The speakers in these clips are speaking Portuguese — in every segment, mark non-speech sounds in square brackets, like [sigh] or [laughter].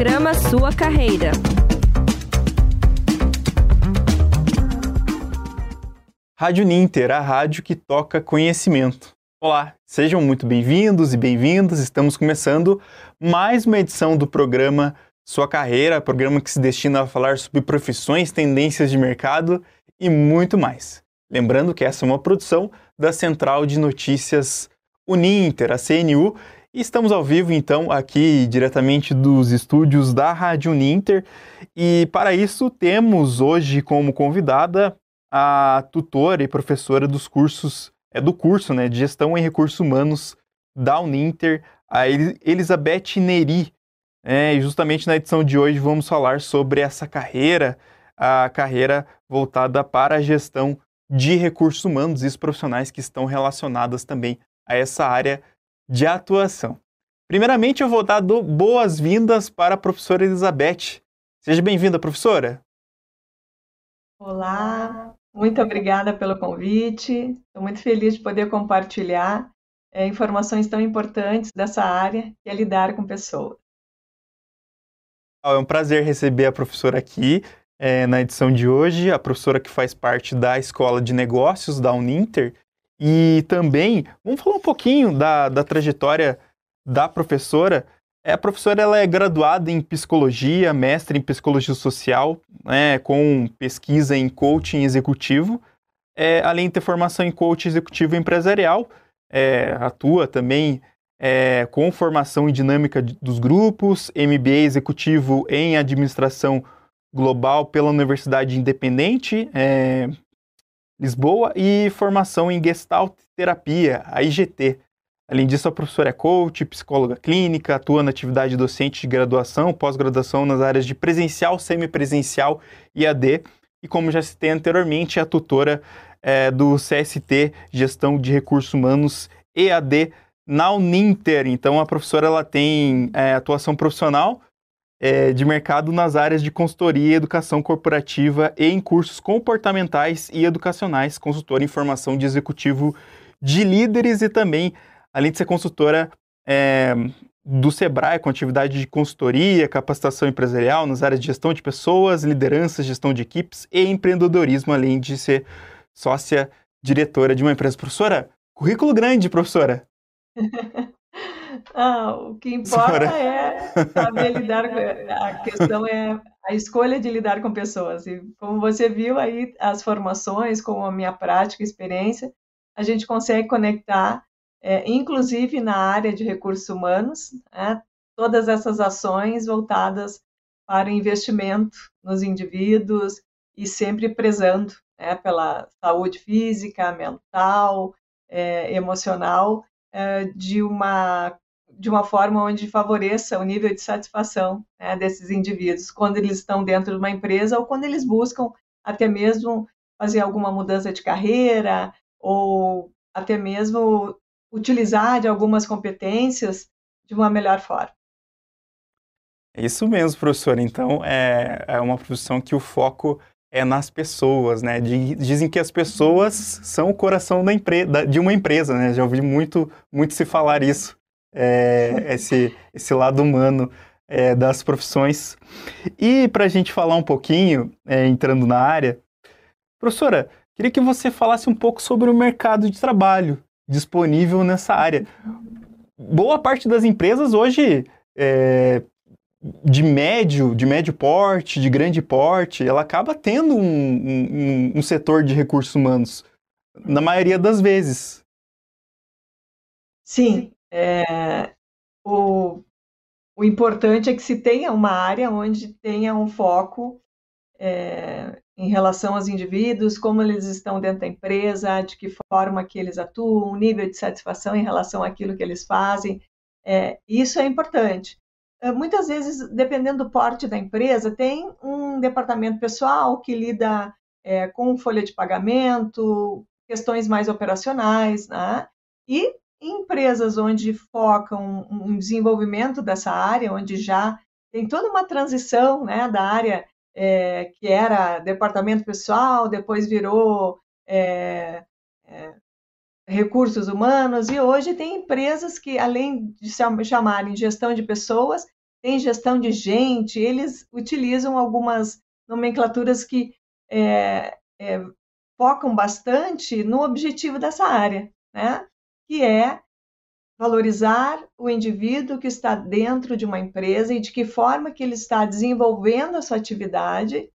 Programa Sua Carreira. Rádio Ninter, a rádio que toca conhecimento. Olá, sejam muito bem-vindos e bem-vindas. Estamos começando mais uma edição do programa Sua Carreira, programa que se destina a falar sobre profissões, tendências de mercado e muito mais. Lembrando que essa é uma produção da Central de Notícias Uninter, a CNU, estamos ao vivo então aqui diretamente dos estúdios da Rádio Uninter. E para isso temos hoje como convidada a tutora e professora dos cursos é do curso, né, de Gestão em Recursos Humanos da Uninter, a Elizabeth Neri. É, e justamente na edição de hoje vamos falar sobre essa carreira, a carreira voltada para a gestão de recursos humanos e os profissionais que estão relacionadas também a essa área de atuação. Primeiramente, eu vou dar boas-vindas para a professora Elizabeth. Seja bem-vinda, professora. Olá, muito obrigada pelo convite. Estou muito feliz de poder compartilhar é, informações tão importantes dessa área, que é lidar com pessoas. É um prazer receber a professora aqui é, na edição de hoje, a professora que faz parte da Escola de Negócios da Uninter. E também, vamos falar um pouquinho da, da trajetória da professora. É, a professora ela é graduada em psicologia, mestre em psicologia social, né, com pesquisa em coaching executivo, é, além de ter formação em coaching executivo empresarial, é, atua também é, com formação em dinâmica dos grupos, MBA executivo em administração global pela Universidade Independente, é, Lisboa, e formação em Gestalt Terapia, a IGT. Além disso, a professora é coach, psicóloga clínica, atua na atividade docente de graduação, pós-graduação nas áreas de presencial, semipresencial e AD. E como já citei anteriormente, é a tutora é, do CST, Gestão de Recursos Humanos EAD na Uninter. Então, a professora ela tem é, atuação profissional é, de mercado nas áreas de consultoria, educação corporativa e em cursos comportamentais e educacionais, consultora em formação de executivo de líderes e também, além de ser consultora é, do Sebrae, com atividade de consultoria, capacitação empresarial nas áreas de gestão de pessoas, liderança, gestão de equipes e empreendedorismo, além de ser sócia diretora de uma empresa. Professora, currículo grande, professora. [laughs] Ah, o que importa é saber [laughs] lidar com a questão é a escolha de lidar com pessoas. E como você viu aí, as formações, com a minha prática, experiência, a gente consegue conectar, é, inclusive na área de recursos humanos, né, todas essas ações voltadas para o investimento nos indivíduos e sempre prezando né, pela saúde física, mental, é, emocional, é, de uma de uma forma onde favoreça o nível de satisfação né, desses indivíduos quando eles estão dentro de uma empresa ou quando eles buscam até mesmo fazer alguma mudança de carreira ou até mesmo utilizar de algumas competências de uma melhor forma. É isso mesmo, professor. Então, é, é uma profissão que o foco é nas pessoas, né? Dizem que as pessoas são o coração da empresa, de uma empresa, né? Já ouvi muito, muito se falar isso é, esse, esse lado humano é, das profissões. E para a gente falar um pouquinho, é, entrando na área, professora, queria que você falasse um pouco sobre o mercado de trabalho disponível nessa área. Boa parte das empresas hoje é, de médio, de médio porte, de grande porte, ela acaba tendo um, um, um setor de recursos humanos, na maioria das vezes. Sim, é, o, o importante é que se tenha uma área onde tenha um foco é, em relação aos indivíduos, como eles estão dentro da empresa, de que forma que eles atuam, o nível de satisfação em relação àquilo que eles fazem. É, isso é importante. É, muitas vezes, dependendo do porte da empresa, tem um departamento pessoal que lida é, com folha de pagamento, questões mais operacionais, né? E empresas onde focam um desenvolvimento dessa área, onde já tem toda uma transição né, da área é, que era departamento pessoal, depois virou é, é, recursos humanos, e hoje tem empresas que, além de se chamarem gestão de pessoas, tem gestão de gente, eles utilizam algumas nomenclaturas que é, é, focam bastante no objetivo dessa área, né? Que é valorizar o indivíduo que está dentro de uma empresa e de que forma que ele está desenvolvendo a sua atividade,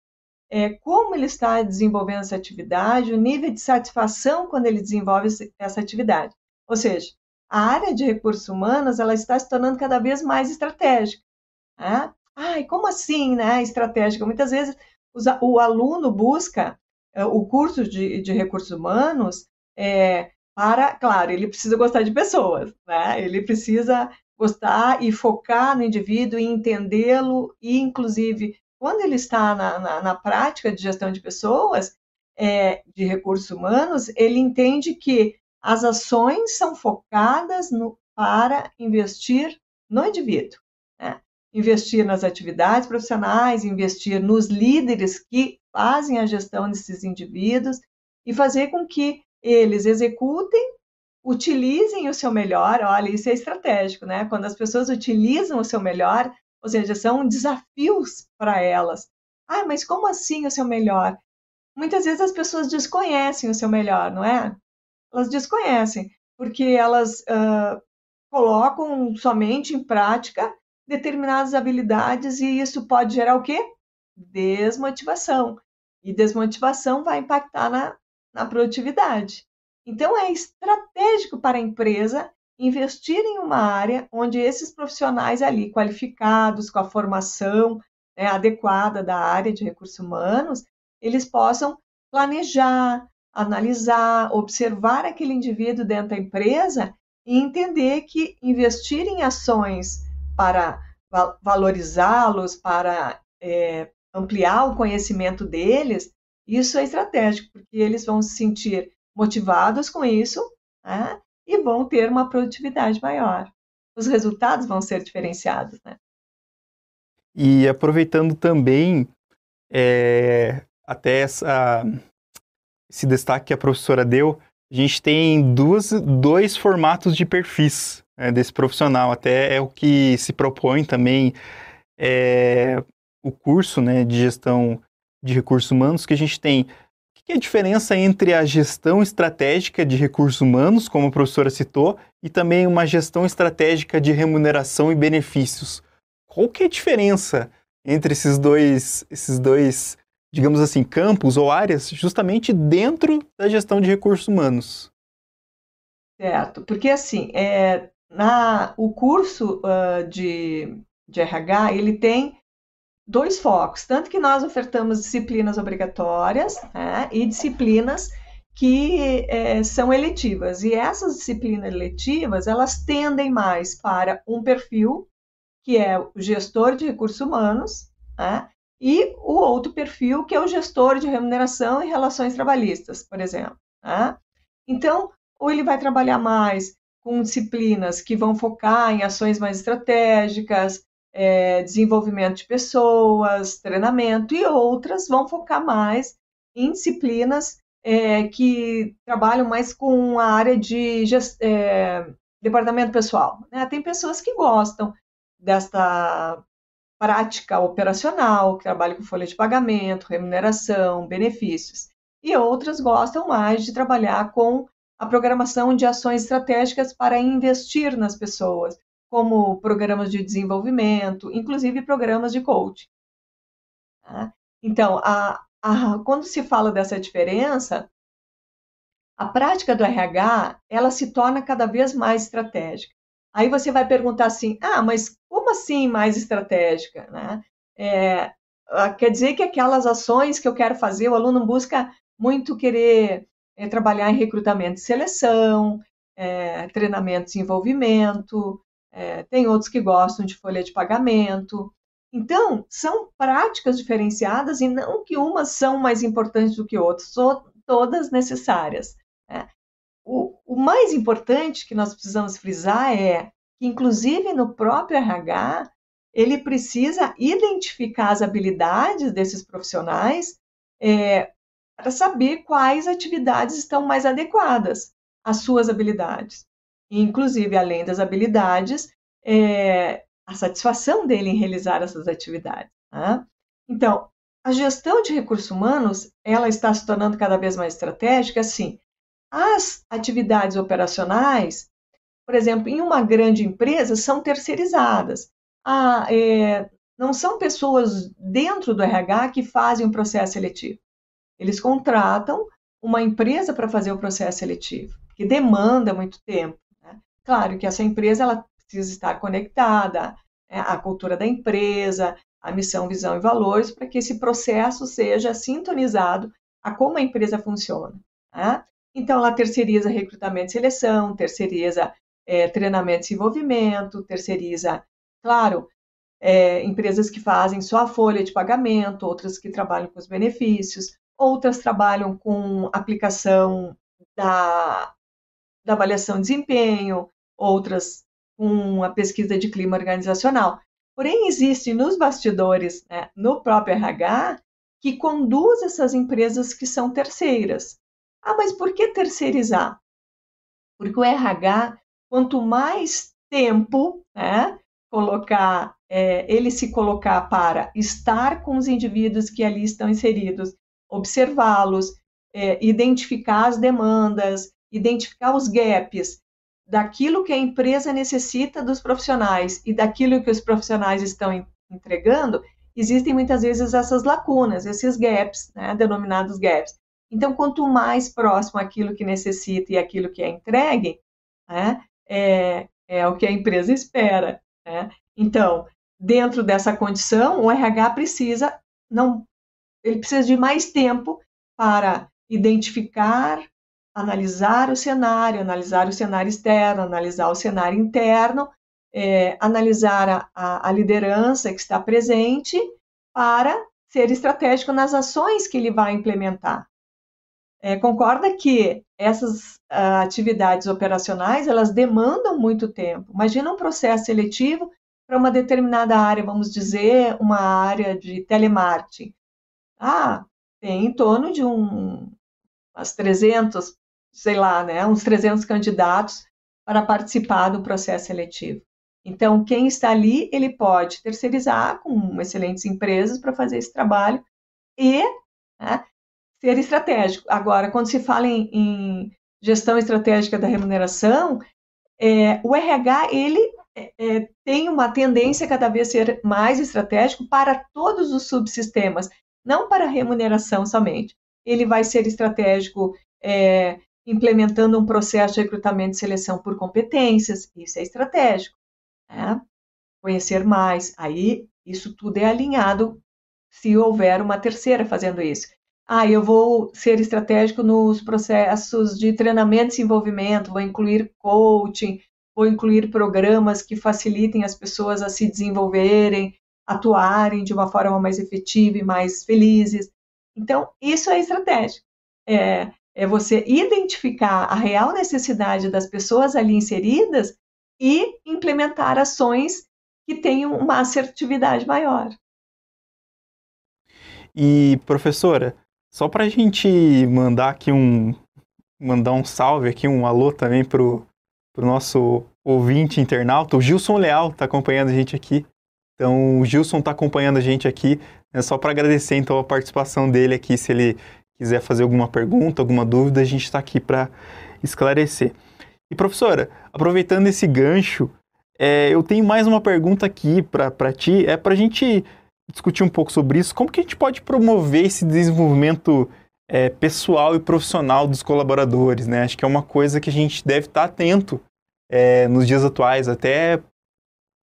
é, como ele está desenvolvendo essa atividade, o nível de satisfação quando ele desenvolve essa atividade. Ou seja, a área de recursos humanos ela está se tornando cada vez mais estratégica. Né? Ai, como assim, né? Estratégica. Muitas vezes o aluno busca é, o curso de, de recursos humanos é, para, claro, ele precisa gostar de pessoas, né? Ele precisa gostar e focar no indivíduo e entendê-lo e, inclusive, quando ele está na, na, na prática de gestão de pessoas, é, de recursos humanos, ele entende que as ações são focadas no, para investir no indivíduo. Né? Investir nas atividades profissionais, investir nos líderes que fazem a gestão desses indivíduos e fazer com que eles executem, utilizem o seu melhor. Olha, isso é estratégico, né? Quando as pessoas utilizam o seu melhor, ou seja, são desafios para elas. Ah, mas como assim o seu melhor? Muitas vezes as pessoas desconhecem o seu melhor, não é? Elas desconhecem, porque elas uh, colocam somente em prática determinadas habilidades e isso pode gerar o quê? Desmotivação. E desmotivação vai impactar na, na produtividade. Então, é estratégico para a empresa investir em uma área onde esses profissionais ali qualificados, com a formação né, adequada da área de recursos humanos, eles possam planejar, analisar, observar aquele indivíduo dentro da empresa e entender que investir em ações para valorizá-los, para é, ampliar o conhecimento deles, isso é estratégico, porque eles vão se sentir motivados com isso né, e vão ter uma produtividade maior. Os resultados vão ser diferenciados. Né? E aproveitando também é, até essa, esse destaque que a professora deu, a gente tem duas, dois formatos de perfis né, desse profissional. Até é o que se propõe também é, o curso né, de gestão de recursos humanos, que a gente tem. O que é a diferença entre a gestão estratégica de recursos humanos, como a professora citou, e também uma gestão estratégica de remuneração e benefícios? Qual que é a diferença entre esses dois, esses dois, digamos assim, campos ou áreas, justamente dentro da gestão de recursos humanos? Certo, porque assim, é, na, o curso uh, de, de RH, ele tem dois focos, tanto que nós ofertamos disciplinas obrigatórias né, e disciplinas que é, são eletivas. E essas disciplinas eletivas, elas tendem mais para um perfil, que é o gestor de recursos humanos, né, e o outro perfil, que é o gestor de remuneração e relações trabalhistas, por exemplo. Né? Então, ou ele vai trabalhar mais com disciplinas que vão focar em ações mais estratégicas, é, desenvolvimento de pessoas, treinamento, e outras vão focar mais em disciplinas é, que trabalham mais com a área de é, departamento pessoal. Né? Tem pessoas que gostam desta prática operacional, que trabalham com folha de pagamento, remuneração, benefícios, e outras gostam mais de trabalhar com a programação de ações estratégicas para investir nas pessoas, como programas de desenvolvimento, inclusive programas de coaching. Tá? Então, a, a, quando se fala dessa diferença, a prática do RH ela se torna cada vez mais estratégica. Aí você vai perguntar assim, ah, mas como assim mais estratégica? Né? É, ah, quer dizer que aquelas ações que eu quero fazer, o aluno busca muito querer é, trabalhar em recrutamento e seleção, é, treinamento e desenvolvimento, é, tem outros que gostam de folha de pagamento. Então, são práticas diferenciadas e não que umas são mais importantes do que outras, são todas necessárias. Né? O, o mais importante que nós precisamos frisar é que, inclusive no próprio RH, ele precisa identificar as habilidades desses profissionais é, para saber quais atividades estão mais adequadas às suas habilidades inclusive, além das habilidades, é, a satisfação dele em realizar essas atividades. Né? Então, a gestão de recursos humanos, ela está se tornando cada vez mais estratégica, assim, as atividades operacionais, por exemplo, em uma grande empresa, são terceirizadas. Ah, é, não são pessoas dentro do RH que fazem o processo seletivo. Eles contratam uma empresa para fazer o processo seletivo, que demanda muito tempo. Claro que essa empresa ela precisa estar conectada né, à cultura da empresa, à missão, visão e valores, para que esse processo seja sintonizado a como a empresa funciona. Né? Então, ela terceiriza recrutamento e seleção, terceiriza é, treinamento e desenvolvimento, terceiriza, claro, é, empresas que fazem só a folha de pagamento, outras que trabalham com os benefícios, outras trabalham com aplicação da, da avaliação de desempenho, outras com a pesquisa de clima organizacional. Porém, existe nos bastidores, né, no próprio RH, que conduz essas empresas que são terceiras. Ah, mas por que terceirizar? Porque o RH, quanto mais tempo né, colocar, é, ele se colocar para estar com os indivíduos que ali estão inseridos, observá-los, é, identificar as demandas, identificar os gaps daquilo que a empresa necessita dos profissionais e daquilo que os profissionais estão entregando, existem muitas vezes essas lacunas, esses gaps, né, denominados gaps. Então, quanto mais próximo aquilo que necessita e aquilo que é entregue, né, é, é o que a empresa espera. Né? Então, dentro dessa condição, o RH precisa não, ele precisa de mais tempo para identificar, analisar o cenário, analisar o cenário externo, analisar o cenário interno, é, analisar a, a, a liderança que está presente para ser estratégico nas ações que ele vai implementar. É, concorda que essas uh, atividades operacionais elas demandam muito tempo. Imagina um processo seletivo para uma determinada área, vamos dizer, uma área de telemarketing. Ah, tem em torno de um, umas 300, sei lá, né, uns 300 candidatos para participar do processo seletivo. Então, quem está ali, ele pode terceirizar com excelentes empresas para fazer esse trabalho e né, ser estratégico. Agora, quando se fala em, em gestão estratégica da remuneração, é, o RH ele é, é, tem uma tendência cada vez ser mais estratégico para todos os subsistemas, não para remuneração somente. Ele vai ser estratégico é, implementando um processo de recrutamento e seleção por competências, isso é estratégico. Né? Conhecer mais, aí isso tudo é alinhado se houver uma terceira fazendo isso ah, eu vou ser estratégico nos processos de treinamento e desenvolvimento, vou incluir coaching, vou incluir programas que facilitem as pessoas a se desenvolverem, atuarem de uma forma mais efetiva e mais felizes. Então, isso é estratégico. É, é você identificar a real necessidade das pessoas ali inseridas e implementar ações que tenham uma assertividade maior. E, professora, só para a gente mandar aqui um mandar um salve aqui, um alô também pro, pro nosso ouvinte internauta, o Gilson Leal está acompanhando a gente aqui. Então, o Gilson está acompanhando a gente aqui, é só para agradecer então a participação dele aqui, se ele quiser fazer alguma pergunta, alguma dúvida, a gente está aqui para esclarecer. E professora, aproveitando esse gancho, é, eu tenho mais uma pergunta aqui para ti, é para a gente discutir um pouco sobre isso. Como que a gente pode promover esse desenvolvimento é, pessoal e profissional dos colaboradores, né? Acho que é uma coisa que a gente deve estar atento é, nos dias atuais, até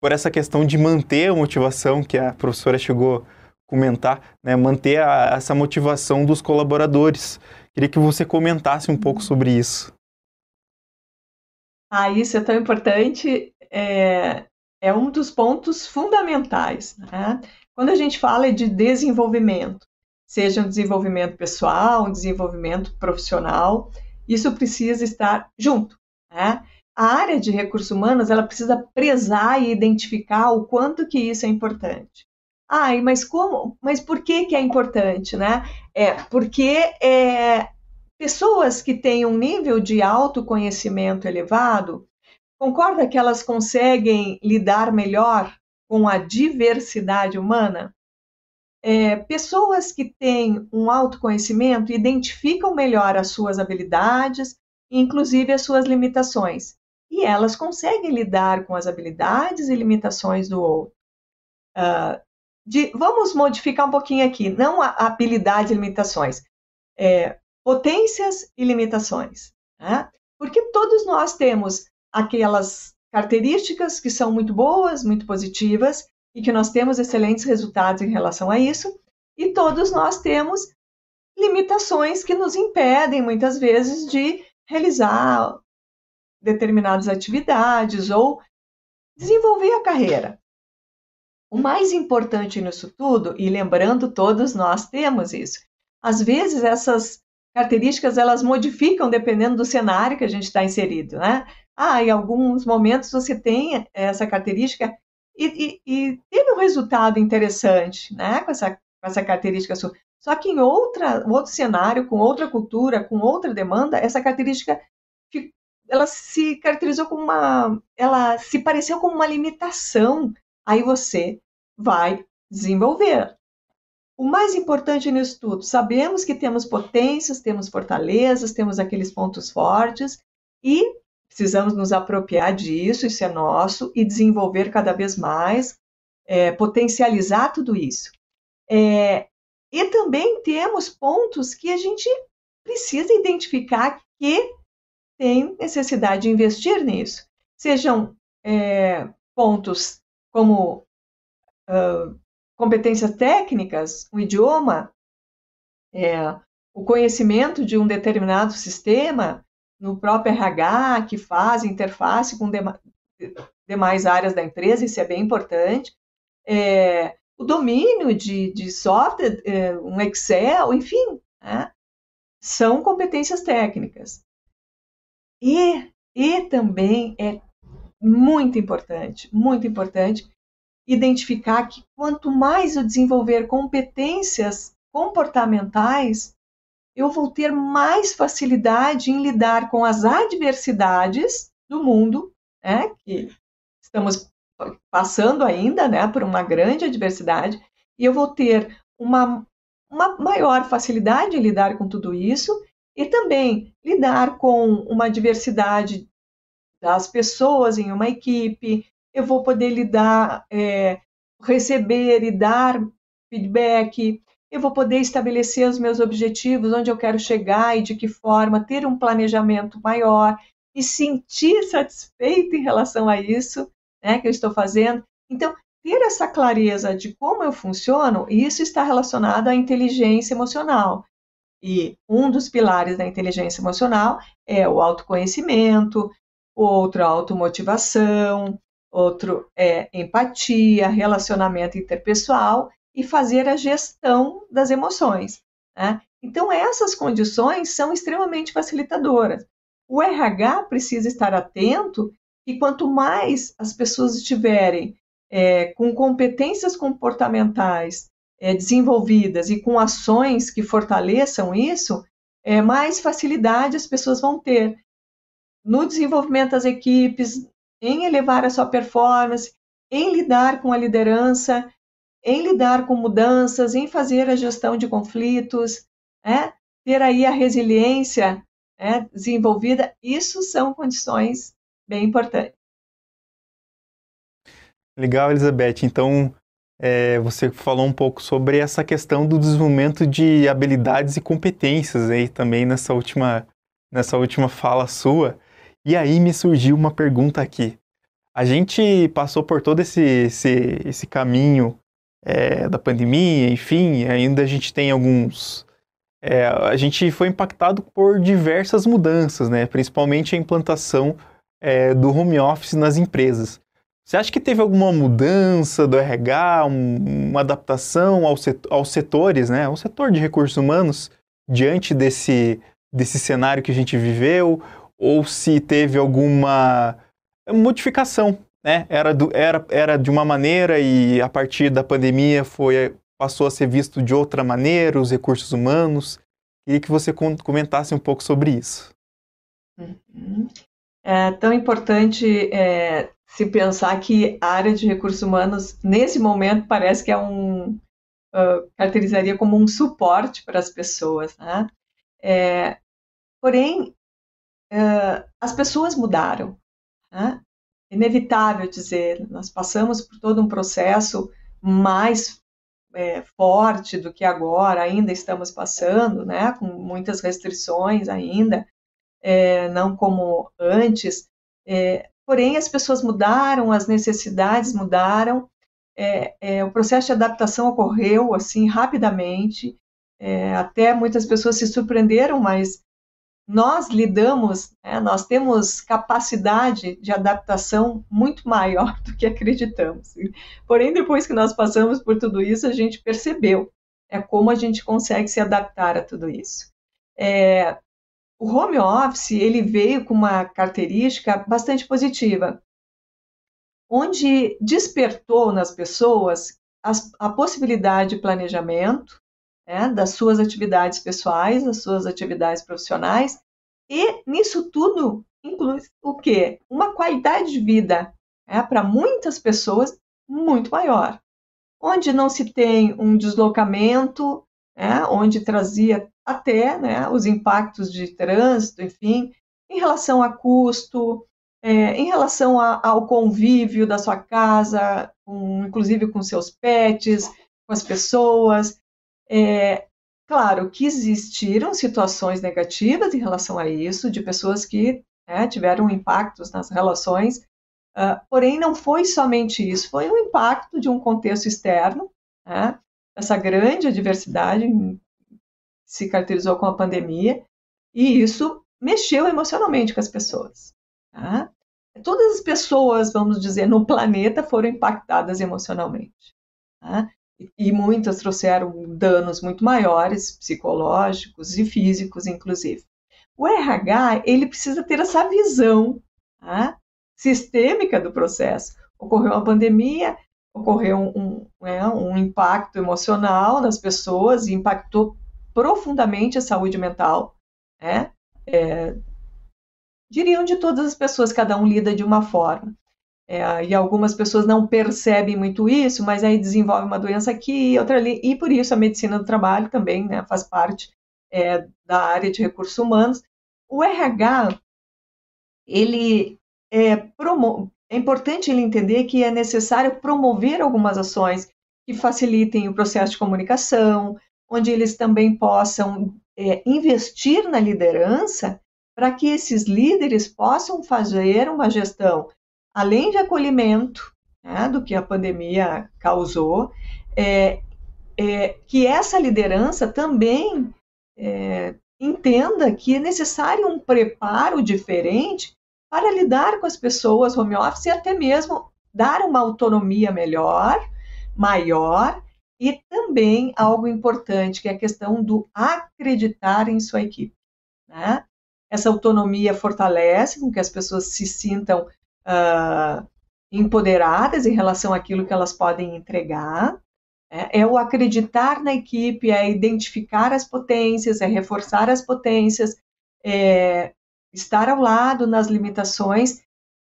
por essa questão de manter a motivação que a professora chegou a comentar, né? Manter a, essa motivação dos colaboradores. Queria que você comentasse um pouco sobre isso. Ah, isso é tão importante. É, é um dos pontos fundamentais. Né? Quando a gente fala de desenvolvimento, seja um desenvolvimento pessoal, um desenvolvimento profissional, isso precisa estar junto. Né? A área de recursos humanos ela precisa prezar e identificar o quanto que isso é importante. Ai, mas como? Mas por que que é importante, né? É porque é, pessoas que têm um nível de autoconhecimento elevado, concorda que elas conseguem lidar melhor com a diversidade humana? É, pessoas que têm um autoconhecimento identificam melhor as suas habilidades, inclusive as suas limitações, e elas conseguem lidar com as habilidades e limitações do outro. Uh, de, vamos modificar um pouquinho aqui, não a habilidades e limitações, é, potências e limitações. Né? Porque todos nós temos aquelas características que são muito boas, muito positivas, e que nós temos excelentes resultados em relação a isso, e todos nós temos limitações que nos impedem, muitas vezes, de realizar determinadas atividades ou desenvolver a carreira. O mais importante nisso tudo, e lembrando, todos nós temos isso, às vezes essas características elas modificam dependendo do cenário que a gente está inserido, né? Ah, em alguns momentos você tem essa característica e, e, e teve um resultado interessante, né? Com essa, com essa característica sua. Só que em outra, outro cenário, com outra cultura, com outra demanda, essa característica ela se caracterizou como uma, ela se pareceu como uma limitação. Aí você vai desenvolver. O mais importante nisso tudo, sabemos que temos potências, temos fortalezas, temos aqueles pontos fortes e precisamos nos apropriar disso, isso é nosso, e desenvolver cada vez mais, é, potencializar tudo isso. É, e também temos pontos que a gente precisa identificar que tem necessidade de investir nisso. Sejam é, pontos como uh, competências técnicas, o idioma, é, o conhecimento de um determinado sistema, no próprio RH, que faz interface com dema, demais áreas da empresa, isso é bem importante. É, o domínio de, de software, é, um Excel, enfim, né? são competências técnicas. E, e também é muito importante, muito importante, identificar que quanto mais eu desenvolver competências comportamentais, eu vou ter mais facilidade em lidar com as adversidades do mundo, né, que estamos passando ainda, né, por uma grande adversidade, e eu vou ter uma, uma maior facilidade em lidar com tudo isso e também lidar com uma diversidade das pessoas em uma equipe, eu vou poder lidar, é, receber e dar feedback, eu vou poder estabelecer os meus objetivos, onde eu quero chegar e de que forma, ter um planejamento maior, e sentir satisfeito em relação a isso né, que eu estou fazendo. Então, ter essa clareza de como eu funciono, isso está relacionado à inteligência emocional. E um dos pilares da inteligência emocional é o autoconhecimento, outro automotivação, outro é empatia, relacionamento interpessoal e fazer a gestão das emoções. Né? Então, essas condições são extremamente facilitadoras. O RH precisa estar atento que quanto mais as pessoas estiverem é, com competências comportamentais é, desenvolvidas e com ações que fortaleçam isso, é, mais facilidade as pessoas vão ter no desenvolvimento das equipes, em elevar a sua performance, em lidar com a liderança, em lidar com mudanças, em fazer a gestão de conflitos, é, ter aí a resiliência é, desenvolvida, isso são condições bem importantes. Legal, Elizabeth. Então, é, você falou um pouco sobre essa questão do desenvolvimento de habilidades e competências aí também nessa última, nessa última fala sua. E aí me surgiu uma pergunta aqui. A gente passou por todo esse, esse, esse caminho é, da pandemia, enfim, ainda a gente tem alguns. É, a gente foi impactado por diversas mudanças, né? principalmente a implantação é, do home office nas empresas. Você acha que teve alguma mudança do RH, um, uma adaptação ao aos setores, né? O setor de recursos humanos diante desse, desse cenário que a gente viveu, ou se teve alguma modificação, né? Era, do, era, era de uma maneira e a partir da pandemia foi passou a ser visto de outra maneira os recursos humanos. Queria que você comentasse um pouco sobre isso. Uhum. É tão importante é, se pensar que a área de recursos humanos, nesse momento, parece que é um. Uh, caracterizaria como um suporte para as pessoas. Né? É, porém, uh, as pessoas mudaram. Né? Inevitável dizer, nós passamos por todo um processo mais é, forte do que agora, ainda estamos passando, né, com muitas restrições ainda, é, não como antes, é, porém as pessoas mudaram, as necessidades mudaram, é, é, o processo de adaptação ocorreu assim rapidamente, é, até muitas pessoas se surpreenderam, mas nós lidamos, né, nós temos capacidade de adaptação muito maior do que acreditamos. Porém, depois que nós passamos por tudo isso, a gente percebeu é como a gente consegue se adaptar a tudo isso. É, o home office ele veio com uma característica bastante positiva, onde despertou nas pessoas as, a possibilidade de planejamento, né, das suas atividades pessoais, das suas atividades profissionais, e nisso tudo inclui o quê? Uma qualidade de vida né, para muitas pessoas muito maior, onde não se tem um deslocamento, né, onde trazia até né, os impactos de trânsito, enfim, em relação a custo, é, em relação a, ao convívio da sua casa, com, inclusive com seus pets, com as pessoas, é, claro que existiram situações negativas em relação a isso, de pessoas que né, tiveram impactos nas relações, uh, porém não foi somente isso, foi um impacto de um contexto externo, né, essa grande adversidade se caracterizou com a pandemia, e isso mexeu emocionalmente com as pessoas. Tá? Todas as pessoas, vamos dizer, no planeta foram impactadas emocionalmente. Tá? E muitas trouxeram danos muito maiores, psicológicos e físicos, inclusive. O RH ele precisa ter essa visão tá? sistêmica do processo. Ocorreu uma pandemia, ocorreu um, um, é, um impacto emocional nas pessoas e impactou profundamente a saúde mental. Né? É, diriam de todas as pessoas, cada um lida de uma forma. É, e algumas pessoas não percebem muito isso, mas aí desenvolve uma doença aqui e outra ali, e por isso a medicina do trabalho também né, faz parte é, da área de recursos humanos. O RH, ele é, promo é importante ele entender que é necessário promover algumas ações que facilitem o processo de comunicação, onde eles também possam é, investir na liderança para que esses líderes possam fazer uma gestão além de acolhimento né, do que a pandemia causou, é, é, que essa liderança também é, entenda que é necessário um preparo diferente para lidar com as pessoas home office e até mesmo dar uma autonomia melhor, maior, e também algo importante, que é a questão do acreditar em sua equipe. Né? Essa autonomia fortalece com que as pessoas se sintam uh, empoderadas em relação àquilo que elas podem entregar. É, é o acreditar na equipe, é identificar as potências, é reforçar as potências, é estar ao lado nas limitações.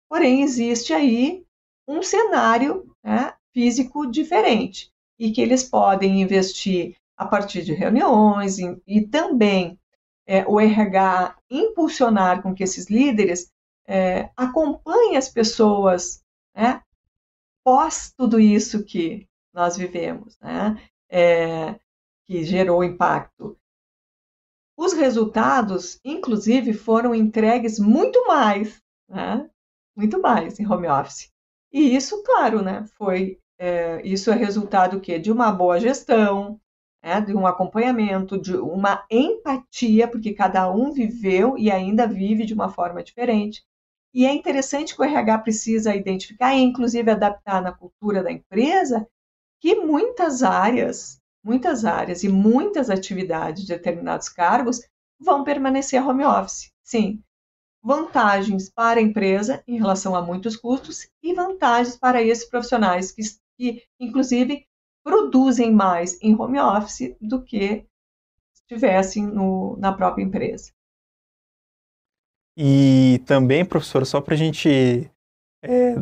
Porém, existe aí um cenário né, físico diferente e que eles podem investir a partir de reuniões e, e também é, o RH impulsionar com que esses líderes é, acompanhe as pessoas né, pós tudo isso que nós vivemos, né, é, que gerou impacto. Os resultados, inclusive, foram entregues muito mais, né, muito mais em home office. E isso, claro, né, foi é, isso é resultado que de uma boa gestão, né, de um acompanhamento, de uma empatia, porque cada um viveu e ainda vive de uma forma diferente. E é interessante que o RH precisa identificar e, inclusive, adaptar na cultura da empresa que muitas áreas, muitas áreas e muitas atividades de determinados cargos vão permanecer home office. Sim, vantagens para a empresa em relação a muitos custos e vantagens para esses profissionais que, que inclusive, produzem mais em home office do que estivessem no, na própria empresa. E também, professor, só para a gente é,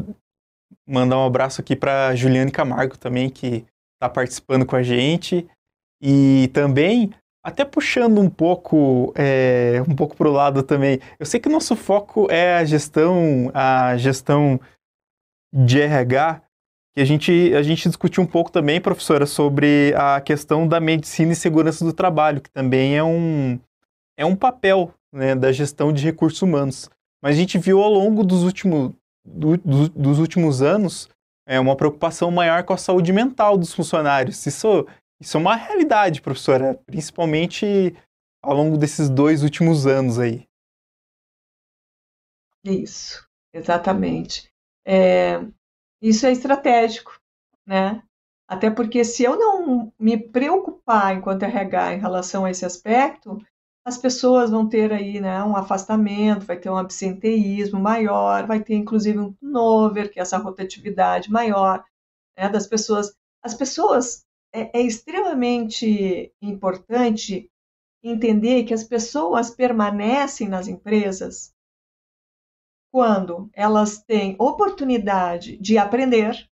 mandar um abraço aqui para Juliane Camargo também, que está participando com a gente. E também, até puxando um pouco, é, um pouco para o lado também, eu sei que o nosso foco é a gestão, a gestão de RH, que a gente, a gente discutiu um pouco também, professora, sobre a questão da medicina e segurança do trabalho, que também é um, é um papel né, da gestão de recursos humanos. Mas a gente viu ao longo dos últimos, do, do, dos últimos anos é, uma preocupação maior com a saúde mental dos funcionários. Isso, isso é uma realidade, professora, principalmente ao longo desses dois últimos anos aí. Isso, exatamente. É, isso é estratégico, né? Até porque se eu não me preocupar enquanto RH em relação a esse aspecto, as pessoas vão ter aí né, um afastamento, vai ter um absenteísmo maior, vai ter inclusive um turnover, que é essa rotatividade maior né, das pessoas. As pessoas, é, é extremamente importante entender que as pessoas permanecem nas empresas quando elas têm oportunidade de aprender,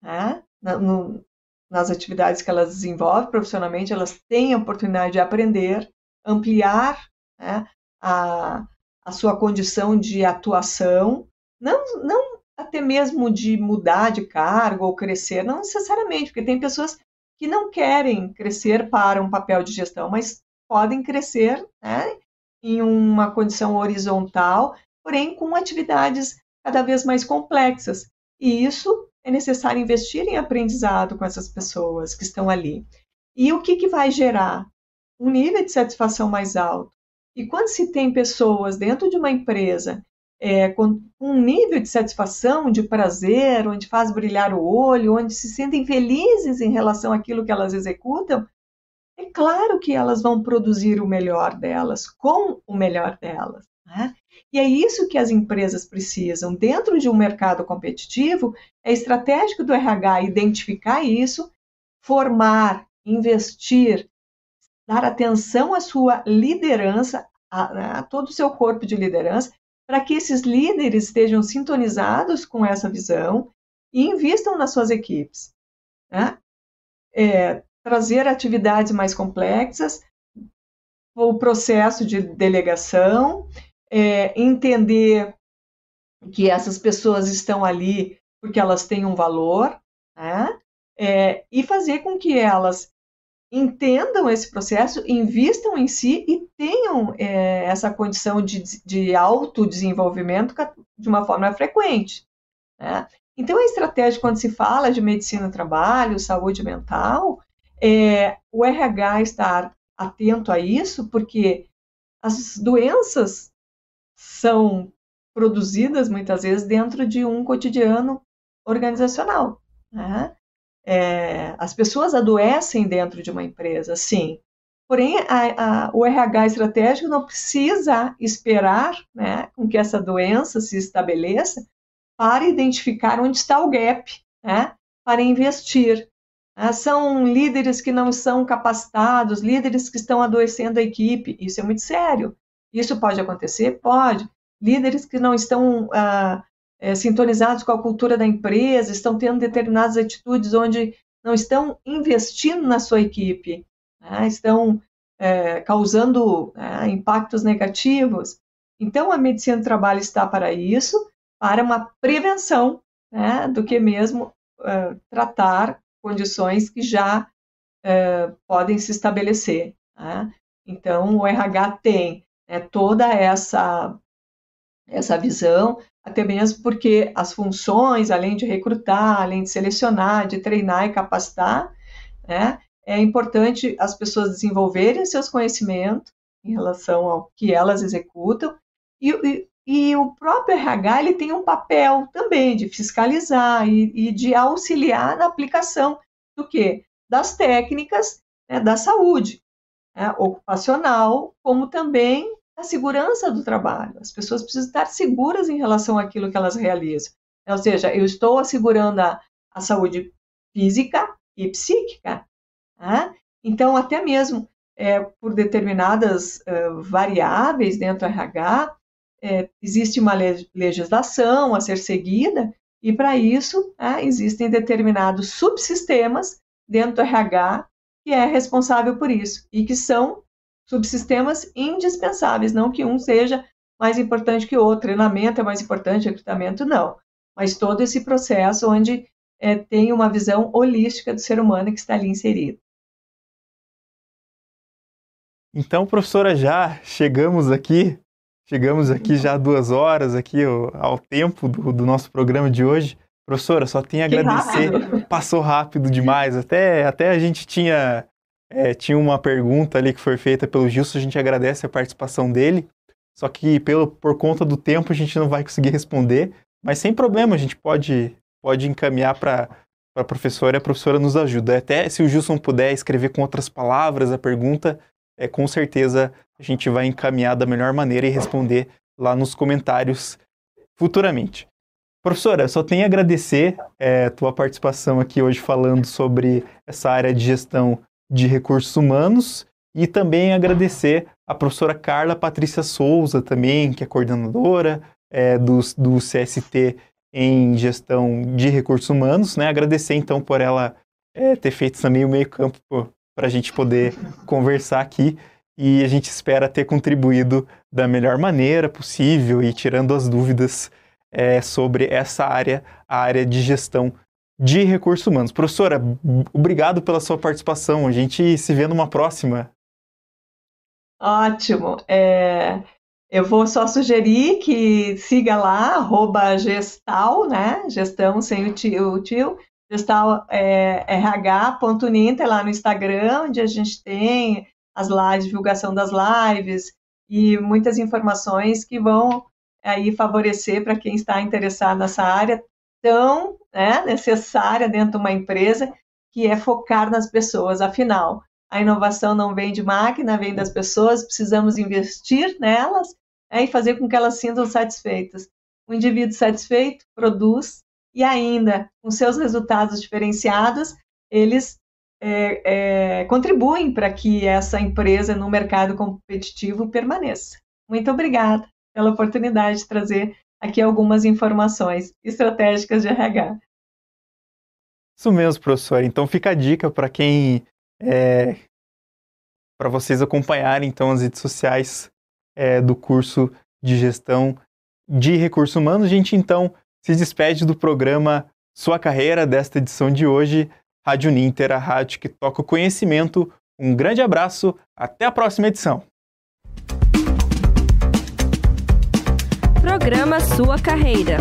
né, no, nas atividades que elas desenvolvem profissionalmente, elas têm a oportunidade de aprender, ampliar né, a, a sua condição de atuação, não, não até mesmo de mudar de cargo ou crescer, não necessariamente, porque tem pessoas que não querem crescer para um papel de gestão, mas podem crescer né, em uma condição horizontal, porém com atividades cada vez mais complexas. E isso é necessário investir em aprendizado com essas pessoas que estão ali. E o que, que vai gerar? Um nível de satisfação mais alto. E quando se tem pessoas dentro de uma empresa é, com um nível de satisfação, de prazer, onde faz brilhar o olho, onde se sentem felizes em relação àquilo que elas executam, é claro que elas vão produzir o melhor delas, com o melhor delas. Né? E é isso que as empresas precisam. Dentro de um mercado competitivo, é estratégico do RH identificar isso, formar, investir dar atenção à sua liderança, a, a todo o seu corpo de liderança, para que esses líderes estejam sintonizados com essa visão e invistam nas suas equipes. Né? É, trazer atividades mais complexas, o processo de delegação, é, entender que essas pessoas estão ali porque elas têm um valor, né? é, e fazer com que elas entendam esse processo, invistam em si e tenham é, essa condição de, de autodesenvolvimento de uma forma frequente. Né? Então, a estratégia, quando se fala de medicina do trabalho, saúde mental, é o RH estar atento a isso, porque as doenças são produzidas muitas vezes dentro de um cotidiano organizacional. Né? É, as pessoas adoecem dentro de uma empresa, sim. Porém, a, a, o RH estratégico não precisa esperar né, com que essa doença se estabeleça para identificar onde está o gap, né, para investir. Ah, são líderes que não são capacitados, líderes que estão adoecendo a equipe. Isso é muito sério. Isso pode acontecer? Pode. Líderes que não estão ah, é, sintonizados com a cultura da empresa, estão tendo determinadas atitudes onde não estão investindo na sua equipe, né, estão é, causando é, impactos negativos. Então, a medicina do trabalho está para isso, para uma prevenção, né, do que mesmo é, tratar condições que já podem se estabelecer. Né? Então, o RH tem né, toda essa essa visão, até mesmo porque as funções, além de recrutar, além de selecionar, de treinar e capacitar, né, é importante as pessoas desenvolverem seus conhecimentos em relação ao que elas executam. E, e, e o próprio RH ele tem um papel também de fiscalizar e, e de auxiliar na aplicação do que das técnicas né, da saúde né, ocupacional, como também a segurança do trabalho. As pessoas precisam estar seguras em relação àquilo que elas realizam. Ou seja, eu estou assegurando a, a saúde física e psíquica. Né? Então, até mesmo é, por determinadas uh, variáveis dentro do RH, é, existe uma legislação a ser seguida, E para isso, né, existem determinados subsistemas dentro do RH que é responsável por isso e que são subsistemas indispensáveis, não que um seja mais importante que o outro, treinamento é mais importante, recrutamento não, mas todo esse processo onde é, tem uma visão holística do ser humano que está ali inserido. Então, professora, já chegamos aqui, chegamos aqui já duas horas aqui ao tempo do, do nosso programa de hoje. Professora, só tenho a agradecer. Rápido. Passou rápido demais. Até, até a gente tinha, é, tinha uma pergunta ali que foi feita pelo Gilson, a gente agradece a participação dele. Só que pelo, por conta do tempo a gente não vai conseguir responder. Mas sem problema, a gente pode, pode encaminhar para a professora e a professora nos ajuda. Até se o Gilson puder escrever com outras palavras a pergunta, é, com certeza a gente vai encaminhar da melhor maneira e responder lá nos comentários futuramente. Professora, só tenho a agradecer é, tua participação aqui hoje falando sobre essa área de gestão de recursos humanos e também agradecer a professora Carla Patrícia Souza também, que é coordenadora é, do, do CST em gestão de recursos humanos, né? Agradecer então por ela é, ter feito também o meio campo para a gente poder [laughs] conversar aqui e a gente espera ter contribuído da melhor maneira possível e tirando as dúvidas é, sobre essa área, a área de gestão de recursos humanos. Professora, obrigado pela sua participação. A gente se vê numa próxima. Ótimo. É, eu vou só sugerir que siga lá, arroba gestal, né? Gestão sem o tio, o tio gestal é, rh.ninter lá no Instagram, onde a gente tem as lives, divulgação das lives e muitas informações que vão aí favorecer para quem está interessado nessa área tão né, necessária dentro de uma empresa, que é focar nas pessoas. Afinal, a inovação não vem de máquina, vem das pessoas, precisamos investir nelas né, e fazer com que elas sintam satisfeitas. O indivíduo satisfeito produz e ainda, com seus resultados diferenciados, eles é, é, contribuem para que essa empresa no mercado competitivo permaneça. Muito obrigada pela oportunidade de trazer aqui algumas informações estratégicas de RH. Isso mesmo, professor. Então fica a dica para quem é, para vocês acompanharem então as redes sociais é, do curso de gestão de recursos humanos. A gente então se despede do programa Sua Carreira desta edição de hoje, Rádio Ninter, a rádio que toca o conhecimento. Um grande abraço, até a próxima edição. Programa Sua Carreira.